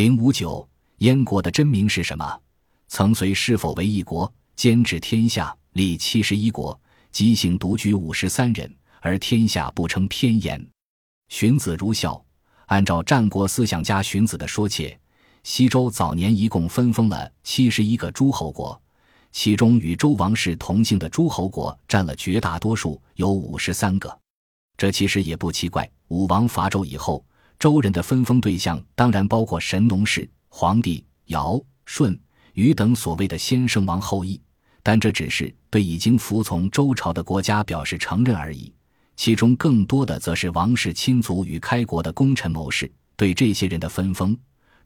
零五九，燕国的真名是什么？曾随是否为一国，兼治天下，立七十一国，姬姓独居五十三人，而天下不称偏言。荀子如孝。按照战国思想家荀子的说切，西周早年一共分封了七十一个诸侯国，其中与周王室同姓的诸侯国占了绝大多数，有五十三个。这其实也不奇怪。武王伐纣以后，周人的分封对象当然包括神农氏、黄帝、尧、舜、禹等所谓的先圣王后裔，但这只是对已经服从周朝的国家表示承认而已。其中更多的则是王室亲族与开国的功臣谋士。对这些人的分封，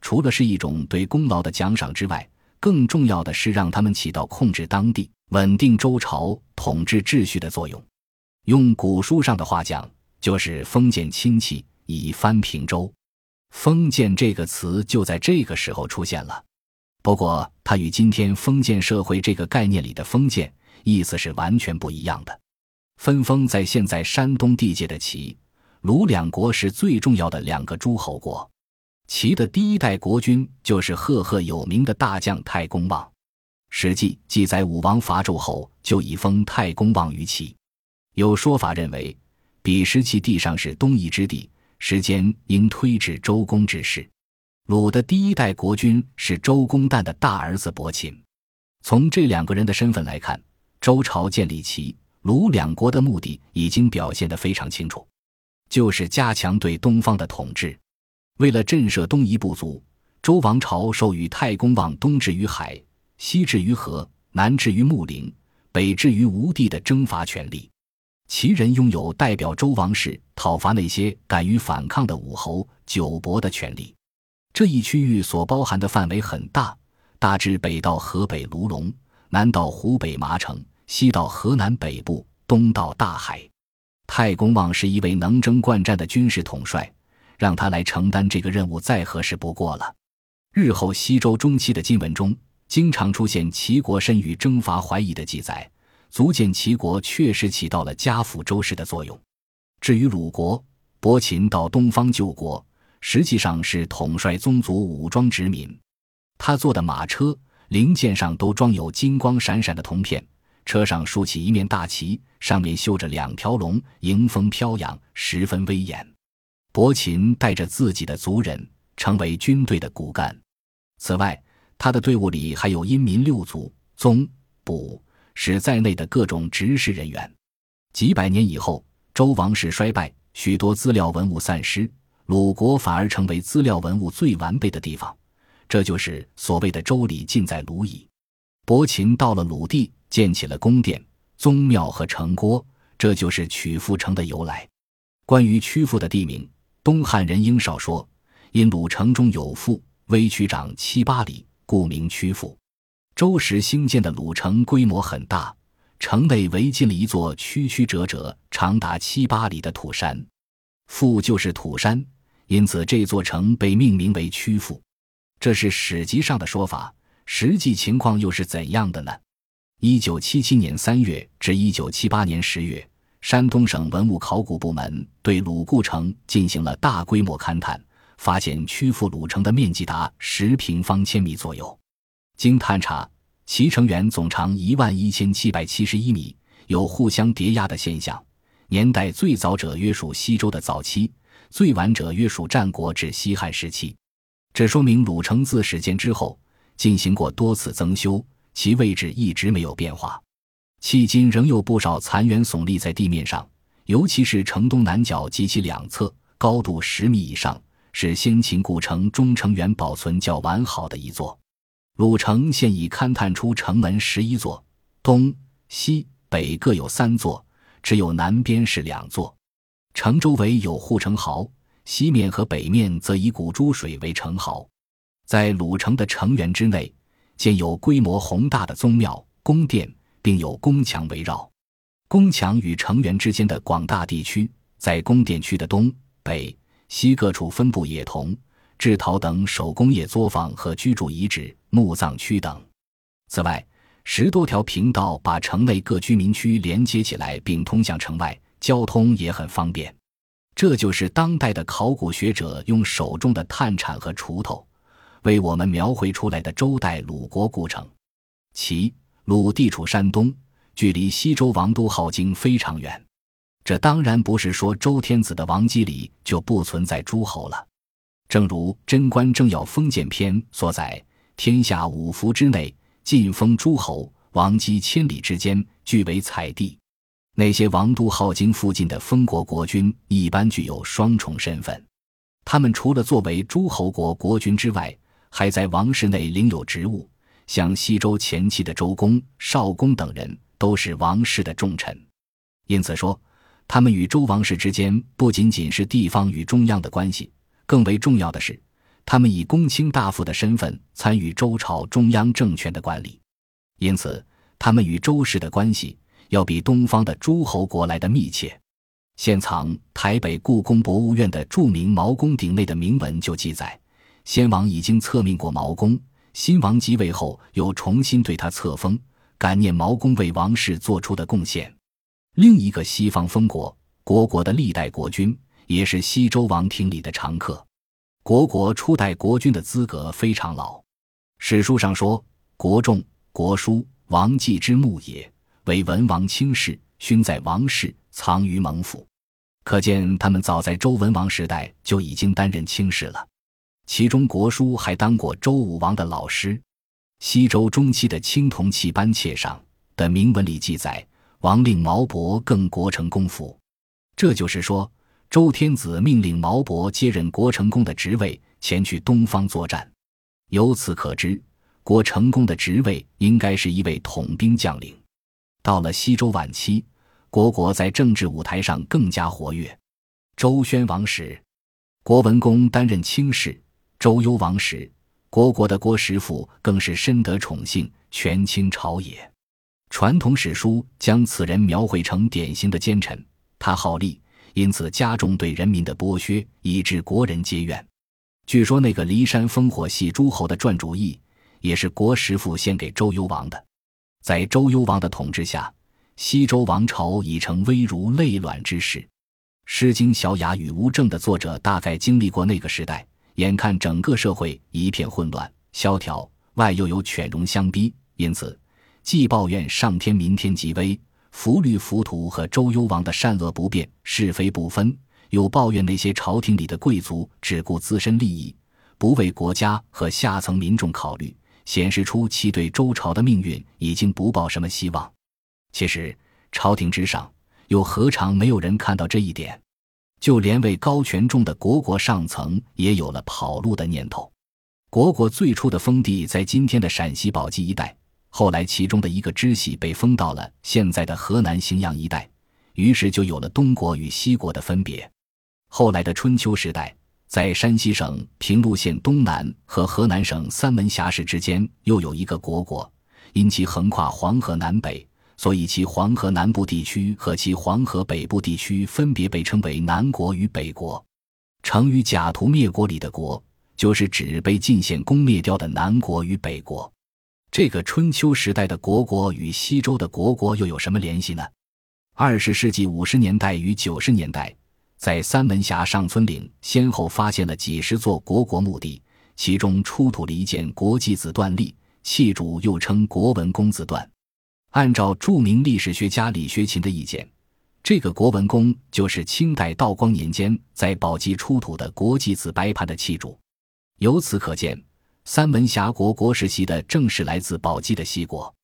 除了是一种对功劳的奖赏之外，更重要的是让他们起到控制当地、稳定周朝统治秩序的作用。用古书上的话讲，就是封建亲戚以藩平周。封建这个词就在这个时候出现了。不过，它与今天封建社会这个概念里的封建意思是完全不一样的。分封在现在山东地界的齐、鲁两国是最重要的两个诸侯国。齐的第一代国君就是赫赫有名的大将太公望，《史记》记载武王伐纣后就已封太公望于齐。有说法认为，彼时其地上是东夷之地，时间应推至周公之时。鲁的第一代国君是周公旦的大儿子伯禽。从这两个人的身份来看，周朝建立齐。鲁两国的目的已经表现得非常清楚，就是加强对东方的统治。为了震慑东夷部族，周王朝授予太公望东至于海，西至于河，南至于穆陵，北至于吴地的征伐权力。齐人拥有代表周王室讨伐那些敢于反抗的武侯、九伯的权利。这一区域所包含的范围很大，大致北到河北卢龙，南到湖北麻城。西到河南北部，东到大海。太公望是一位能征惯战的军事统帅，让他来承担这个任务再合适不过了。日后西周中期的经文中，经常出现齐国身与征伐淮夷的记载，足见齐国确实起到了家父周氏的作用。至于鲁国，伯禽到东方救国，实际上是统帅宗族武装殖民。他坐的马车零件上都装有金光闪闪的铜片。车上竖起一面大旗，上面绣着两条龙，迎风飘扬，十分威严。伯禽带着自己的族人，成为军队的骨干。此外，他的队伍里还有阴民六族、宗、卜、使在内的各种执事人员。几百年以后，周王室衰败，许多资料文物散失，鲁国反而成为资料文物最完备的地方。这就是所谓的“周礼尽在鲁矣”。伯禽到了鲁地。建起了宫殿、宗庙和城郭，这就是曲阜城的由来。关于曲阜的地名，东汉人应少说，因鲁城中有阜，微曲长七八里，故名曲阜。周时兴建的鲁城规模很大，城内围进了一座曲曲折折、长达七八里的土山，阜就是土山，因此这座城被命名为曲阜。这是史籍上的说法，实际情况又是怎样的呢？一九七七年三月至一九七八年十月，山东省文物考古部门对鲁固城进行了大规模勘探，发现曲阜鲁城的面积达十平方千米左右。经探查，其城垣总长一万一千七百七十一米，有互相叠压的现象。年代最早者约属西周的早期，最晚者约属战国至西汉时期。这说明鲁城自始建之后，进行过多次增修。其位置一直没有变化，迄今仍有不少残垣耸立在地面上，尤其是城东南角及其两侧，高度十米以上，是先秦古城中城垣保存较完好的一座。鲁城现已勘探出城门十一座，东西北各有三座，只有南边是两座。城周围有护城壕，西面和北面则以古珠水为城壕。在鲁城的城垣之内。建有规模宏大的宗庙、宫殿，并有宫墙围绕。宫墙与城垣之间的广大地区，在宫殿区的东北、西各处分布也同、制陶等手工业作坊和居住遗址、墓葬区等。此外，十多条平道把城内各居民区连接起来，并通向城外，交通也很方便。这就是当代的考古学者用手中的探铲和锄头。为我们描绘出来的周代鲁国故城。其鲁地处山东，距离西周王都镐京非常远。这当然不是说周天子的王畿里就不存在诸侯了。正如《贞观政要封建篇》所载：“天下五服之内，晋封诸侯，王姬千里之间，俱为采地。”那些王都镐京附近的封国国君，一般具有双重身份。他们除了作为诸侯国国君之外，还在王室内领有职务。像西周前期的周公、少公等人，都是王室的重臣。因此说。他们与周王室之间不仅仅是地方与中央的关系，更为重要的是，他们以公卿大夫的身份参与周朝中央政权的管理。因此，他们与周氏的关系要比东方的诸侯国来的密切。现藏台北故宫博物院的著名毛公鼎内的铭文就记载，先王已经册命过毛公，新王即位后又重新对他册封，感念毛公为王室做出的贡献。另一个西方封国，国国的历代国君也是西周王庭里的常客。国国初代国君的资格非常老，史书上说：“国仲、国叔、王季之墓也，为文王卿士，勋在王室，藏于蒙府。”可见他们早在周文王时代就已经担任卿士了。其中国叔还当过周武王的老师。西周中期的青铜器班切上的铭文里记载。王令毛伯更国成公府，这就是说，周天子命令毛伯接任国成公的职位，前去东方作战。由此可知，国成公的职位应该是一位统兵将领。到了西周晚期，国国在政治舞台上更加活跃。周宣王时，国文公担任卿士；周幽王时，国国的郭师傅更是深得宠幸，权倾朝野。传统史书将此人描绘成典型的奸臣，他好利，因此加重对人民的剥削，以致国人皆怨。据说那个骊山烽火戏诸侯的传主义，也是国师傅献给周幽王的。在周幽王的统治下，西周王朝已成危如累卵之势。《诗经·小雅·与无证》的作者大概经历过那个时代，眼看整个社会一片混乱萧条，外又有犬戎相逼，因此。既抱怨上天明天极危，浮律浮屠和周幽王的善恶不变、是非不分，又抱怨那些朝廷里的贵族只顾自身利益，不为国家和下层民众考虑，显示出其对周朝的命运已经不抱什么希望。其实，朝廷之上又何尝没有人看到这一点？就连位高权重的国国上层也有了跑路的念头。国国最初的封地在今天的陕西宝鸡一带。后来，其中的一个支系被封到了现在的河南荥阳一带，于是就有了东国与西国的分别。后来的春秋时代，在山西省平陆县东南和河南省三门峡市之间，又有一个国国，因其横跨黄河南北，所以其黄河南部地区和其黄河北部地区分别被称为南国与北国。成语“假途灭国”里的“国”，就是指被晋献公灭掉的南国与北国。这个春秋时代的国国与西周的国国又有什么联系呢？二十世纪五十年代与九十年代，在三门峡上村岭先后发现了几十座国国墓地，其中出土了一件国祭子断立，器主又称国文公子断。按照著名历史学家李学勤的意见，这个国文公就是清代道光年间在宝鸡出土的国祭子白盘的器主。由此可见。三门峡国国世袭的正是来自宝鸡的西国，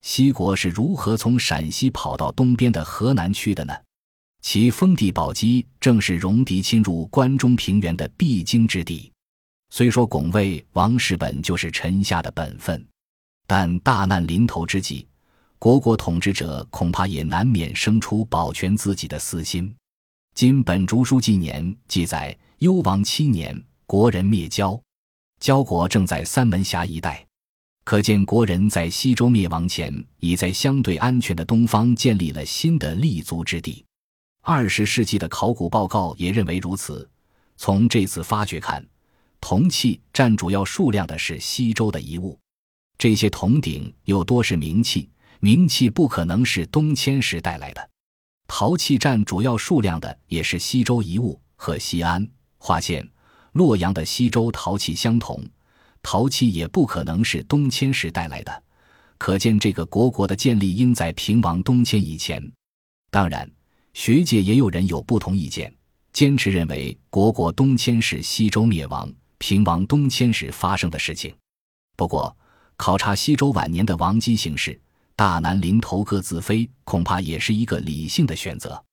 西国是如何从陕西跑到东边的河南去的呢？其封地宝鸡正是戎狄侵入关中平原的必经之地。虽说拱卫王室本就是臣下的本分，但大难临头之际，国国统治者恐怕也难免生出保全自己的私心。今本竹书纪年记载，幽王七年，国人灭交。焦国正在三门峡一带，可见国人在西周灭亡前，已在相对安全的东方建立了新的立足之地。二十世纪的考古报告也认为如此。从这次发掘看，铜器占主要数量的是西周的遗物，这些铜鼎又多是名器，名器不可能是东迁时带来的。陶器占主要数量的也是西周遗物，和西安、华县。洛阳的西周陶器相同，陶器也不可能是东迁时带来的，可见这个国国的建立应在平王东迁以前。当然，学界也有人有不同意见，坚持认为国国东迁是西周灭亡、平王东迁时发生的事情。不过，考察西周晚年的王姬形势，大难临头各自飞，恐怕也是一个理性的选择。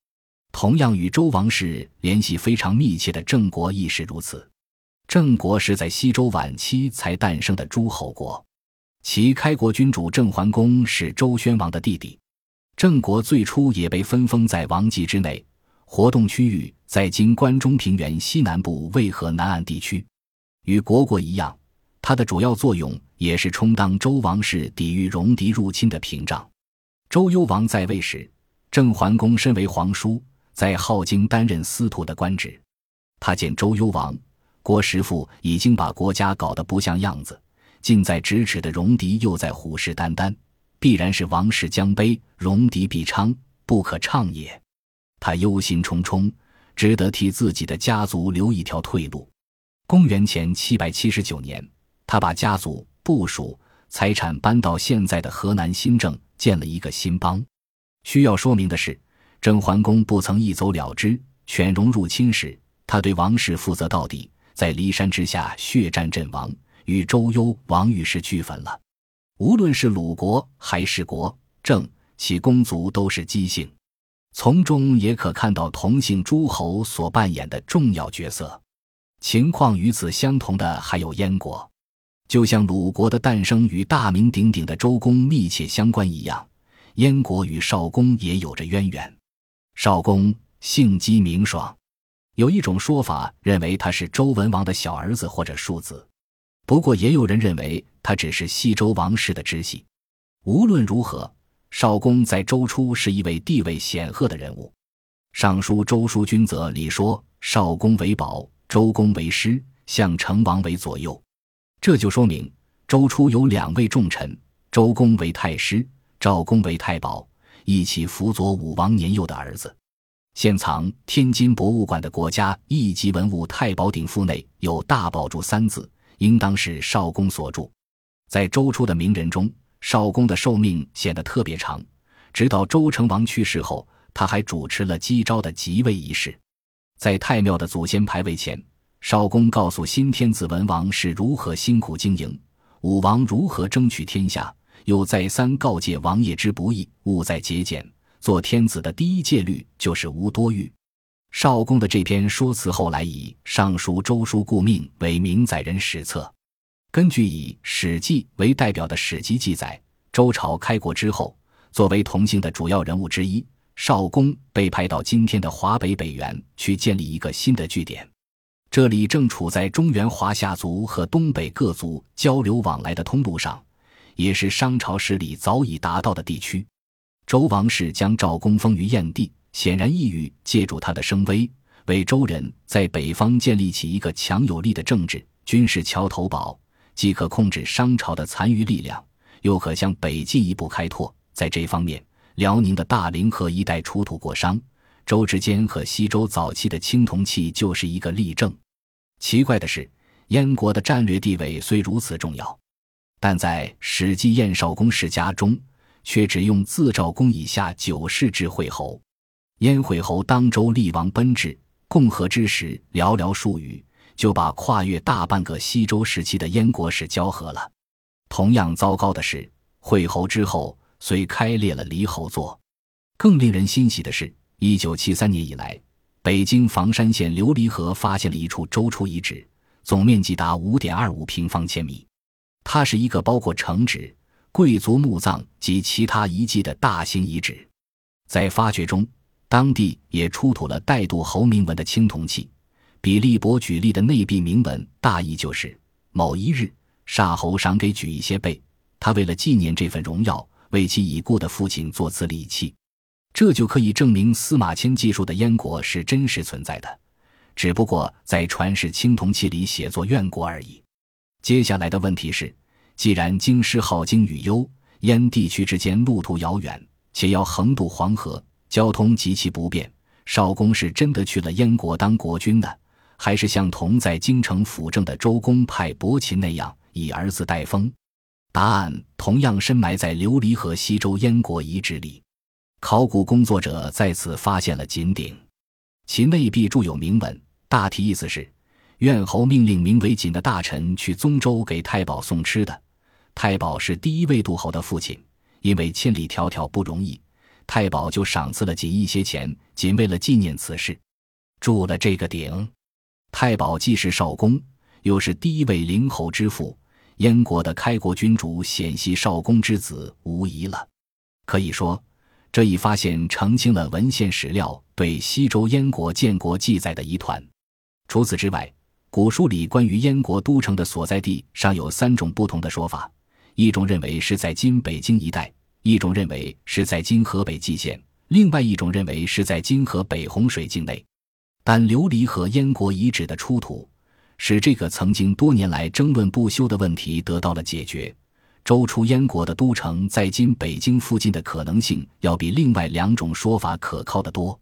同样与周王室联系非常密切的郑国亦是如此。郑国是在西周晚期才诞生的诸侯国，其开国君主郑桓公是周宣王的弟弟。郑国最初也被分封在王畿之内，活动区域在今关中平原西南部渭河南岸地区。与虢国一样，它的主要作用也是充当周王室抵御戎狄入侵的屏障。周幽王在位时，郑桓公身为皇叔，在镐京担任司徒的官职。他见周幽王。郭师傅已经把国家搞得不像样子，近在咫尺的戎狄又在虎视眈眈，必然是王室将卑，戎狄必昌，不可畅也。他忧心忡忡，只得替自己的家族留一条退路。公元前七百七十九年，他把家族、部属、财产搬到现在的河南新郑，建了一个新邦。需要说明的是，郑桓公不曾一走了之，犬戎入侵时，他对王室负责到底。在骊山之下血战阵亡，与周幽王御史俱焚了。无论是鲁国还是国郑，其公族都是姬姓，从中也可看到同姓诸侯所扮演的重要角色。情况与此相同的还有燕国，就像鲁国的诞生与大名鼎鼎的周公密切相关一样，燕国与少公也有着渊源。少公姓姬名爽。有一种说法认为他是周文王的小儿子或者庶子，不过也有人认为他只是西周王室的支系。无论如何，少公在周初是一位地位显赫的人物。《尚书·周书君则》里说：“少公为宝，周公为师，相成王为左右。”这就说明周初有两位重臣：周公为太师，赵公为太保，一起辅佐武王年幼的儿子。现藏天津博物馆的国家一级文物《太保鼎赋》内有“大宝柱”三字，应当是少公所著。在周初的名人中，少公的寿命显得特别长，直到周成王去世后，他还主持了姬昭的即位仪式。在太庙的祖先牌位前，少公告诉新天子文王是如何辛苦经营，武王如何争取天下，又再三告诫王爷之不易，勿再节俭。做天子的第一戒律就是无多欲。少公的这篇说辞后来以《尚书周书故命》为明载人史册。根据以《史记》为代表的史籍记载，周朝开国之后，作为同姓的主要人物之一，少公被派到今天的华北北原去建立一个新的据点。这里正处在中原华夏族和东北各族交流往来的通路上，也是商朝势力早已达到的地区。周王室将赵公封于燕地，显然意欲借助他的声威，为周人在北方建立起一个强有力的政治军事桥头堡，既可控制商朝的残余力量，又可向北进一步开拓。在这方面，辽宁的大凌河一带出土过商周之间和西周早期的青铜器就是一个例证。奇怪的是，燕国的战略地位虽如此重要，但在《史记·燕少公世家》中。却只用自赵公以下九世至惠侯，燕惠侯当周厉王奔至，共和之时寥寥数语，就把跨越大半个西周时期的燕国史交合了。同样糟糕的是，惠侯之后虽开裂了离侯座，更令人欣喜的是，一九七三年以来，北京房山县琉璃河发现了一处周初遗址，总面积达五点二五平方千米，它是一个包括城址。贵族墓葬及其他遗迹的大型遗址，在发掘中，当地也出土了带杜侯铭文的青铜器。比利伯举例的内壁铭文，大意就是某一日，夏侯赏给举一些贝，他为了纪念这份荣耀，为其已故的父亲做此礼器。这就可以证明司马迁记述的燕国是真实存在的，只不过在传世青铜器里写作怨国而已。接下来的问题是。既然京师好经与幽燕地区之间路途遥远，且要横渡黄河，交通极其不便，少公是真的去了燕国当国君呢，还是像同在京城辅政的周公派伯禽那样，以儿子代封？答案同样深埋在琉璃河西周燕国遗址里。考古工作者在此发现了锦鼎，其内壁铸有铭文，大体意思是：苑侯命令名为锦的大臣去宗周给太保送吃的。太保是第一位杜侯的父亲，因为千里迢迢不容易，太保就赏赐了锦一些钱，仅为了纪念此事，铸了这个鼎。太保既是少公，又是第一位灵侯之父，燕国的开国君主显系少公之子，无疑了。可以说。这一发现澄清了文献史料对西周燕国建国记载的疑团。除此之外，古书里关于燕国都城的所在地尚有三种不同的说法：一种认为是在今北京一带；一种认为是在今河北蓟县；另外一种认为是在今河北洪水境内。但琉璃河燕国遗址的出土，使这个曾经多年来争论不休的问题得到了解决。周初燕国的都城在今北京附近的可能性，要比另外两种说法可靠得多。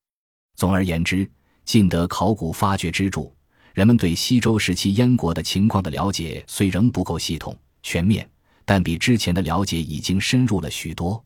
总而言之，晋德考古发掘之助，人们对西周时期燕国的情况的了解虽仍不够系统全面，但比之前的了解已经深入了许多。